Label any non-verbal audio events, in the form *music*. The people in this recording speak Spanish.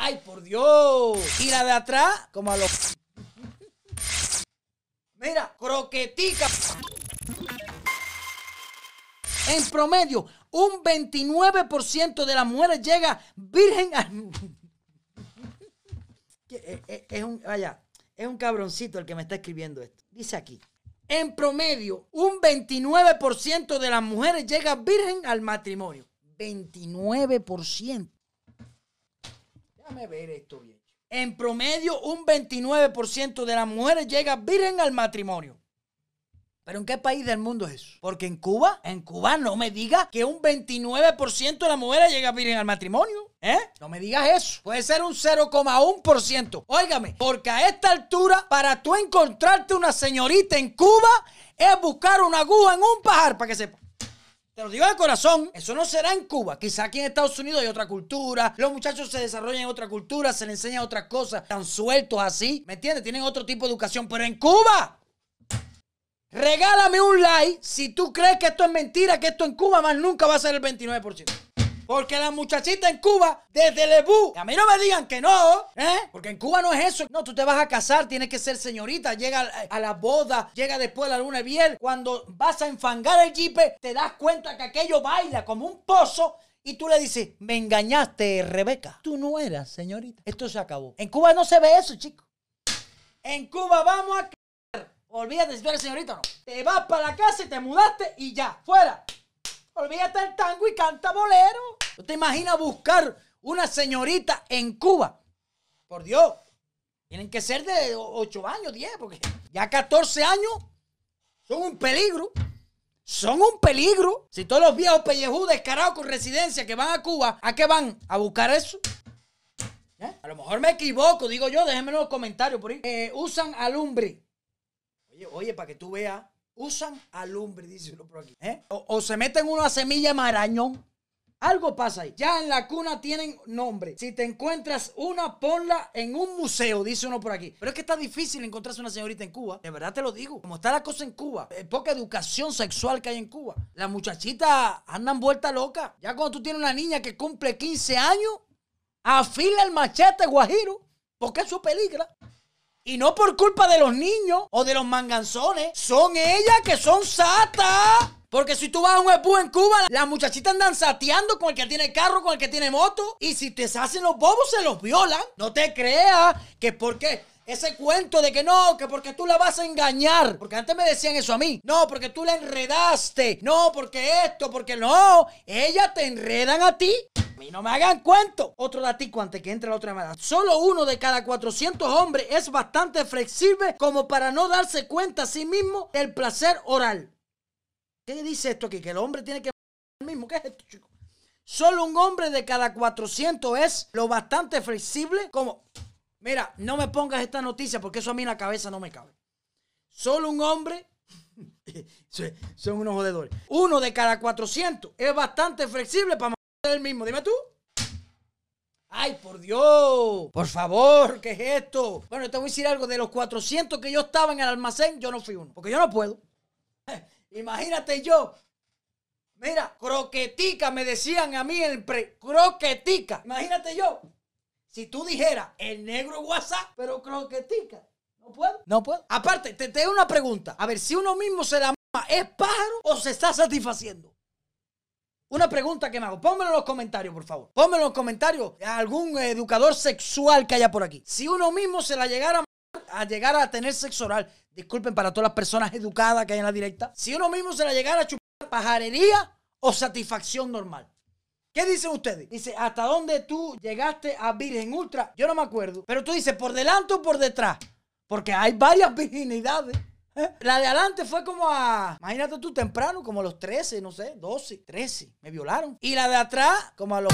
¡Ay, por Dios! Y la de atrás, como a los... Mira, croquetica. En promedio, un 29% de las mujeres llega virgen a... Eh, eh, es un, vaya, es un cabroncito el que me está escribiendo esto. Dice aquí. En promedio, un 29% de las mujeres llega virgen al matrimonio. 29%. Déjame ver esto bien. En promedio, un 29% de las mujeres llega virgen al matrimonio. ¿Pero en qué país del mundo es eso? Porque en Cuba, en Cuba no me digas que un 29% de las mujeres llega virgen al matrimonio. ¿Eh? No me digas eso. Puede ser un 0,1%. Óigame, porque a esta altura, para tú encontrarte una señorita en Cuba, es buscar una aguja en un pajar, para que sepa. Te lo digo de corazón, eso no será en Cuba. Quizá aquí en Estados Unidos hay otra cultura. Los muchachos se desarrollan en otra cultura, se les enseñan otras cosas. Están sueltos así. ¿Me entiendes? Tienen otro tipo de educación. Pero en Cuba, regálame un like si tú crees que esto es mentira, que esto en Cuba más nunca va a ser el 29%. Porque la muchachita en Cuba, desde Lebú, a mí no me digan que no, ¿eh? Porque en Cuba no es eso. No, tú te vas a casar, tienes que ser señorita, llega a la boda, llega después la luna de miel. Cuando vas a enfangar el jipe, te das cuenta que aquello baila como un pozo y tú le dices, me engañaste, Rebeca. Tú no eras, señorita. Esto se acabó. En Cuba no se ve eso, chico. En Cuba vamos a... Olvídate si tú eres señorita o no. Te vas para la casa y te mudaste y ya, fuera. Olvídate el tango y canta bolero. ¿No te imaginas buscar una señorita en Cuba? Por Dios. Tienen que ser de 8 años, 10, porque ya 14 años son un peligro. Son un peligro. Si todos los viejos pellejudos descarados con residencia que van a Cuba, ¿a qué van? ¿A buscar eso? ¿Eh? A lo mejor me equivoco, digo yo, déjenme en los comentarios por ahí. Eh, usan alumbre. Oye, oye, para que tú veas usan alumbre, dice uno por aquí. ¿eh? O, se meten una semilla marañón. Algo pasa ahí. Ya en la cuna tienen nombre. Si te encuentras una, ponla en un museo, dice uno por aquí. Pero es que está difícil encontrarse una señorita en Cuba. De verdad te lo digo. Como está la cosa en Cuba. Es poca educación sexual que hay en Cuba. Las muchachitas andan vuelta loca. Ya cuando tú tienes una niña que cumple 15 años, afila el machete guajiro. Porque eso peligra. Y no por culpa de los niños o de los manganzones. Son ellas que son satas. Porque si tú vas a un EPU en Cuba, las muchachitas andan sateando con el que tiene carro, con el que tiene moto. Y si te hacen los bobos, se los violan. No te creas que porque ese cuento de que no, que porque tú la vas a engañar. Porque antes me decían eso a mí. No, porque tú la enredaste. No, porque esto, porque no. Ellas te enredan a ti. Y no me hagan cuento. Otro datico antes que entre la otra llamada. Solo uno de cada 400 hombres es bastante flexible como para no darse cuenta a sí mismo del placer oral. ¿Qué dice esto aquí? Que el hombre tiene que el mismo. ¿Qué es esto, chicos? Solo un hombre de cada 400 es lo bastante flexible como... Mira, no me pongas esta noticia porque eso a mí en la cabeza no me cabe. Solo un hombre... *laughs* Son unos jodedores. Uno de cada 400 es bastante flexible para el mismo. Dime tú. Ay, por Dios. Por favor, ¿qué es esto? Bueno, te voy a decir algo. De los 400 que yo estaba en el almacén, yo no fui uno. Porque yo no puedo. *laughs* Imagínate yo. Mira, croquetica, me decían a mí el pre. Croquetica. Imagínate yo. Si tú dijeras el negro WhatsApp, pero croquetica. No puedo. No puedo. Aparte, te tengo una pregunta. A ver, si uno mismo se la ¿es pájaro o se está satisfaciendo? Una pregunta que me hago. Pónmelo en los comentarios, por favor. Pónmelo en los comentarios a algún educador sexual que haya por aquí. Si uno mismo se la llegara a llegar a tener sexo oral, disculpen para todas las personas educadas que hay en la directa, si uno mismo se la llegara a chupar pajarería o satisfacción normal. ¿Qué dicen ustedes? Dice, ¿hasta dónde tú llegaste a Virgen Ultra? Yo no me acuerdo. Pero tú dices, ¿por delante o por detrás? Porque hay varias *laughs* virginidades. La de adelante fue como a, imagínate tú temprano, como a los 13, no sé, 12, 13. Me violaron. Y la de atrás, como a los...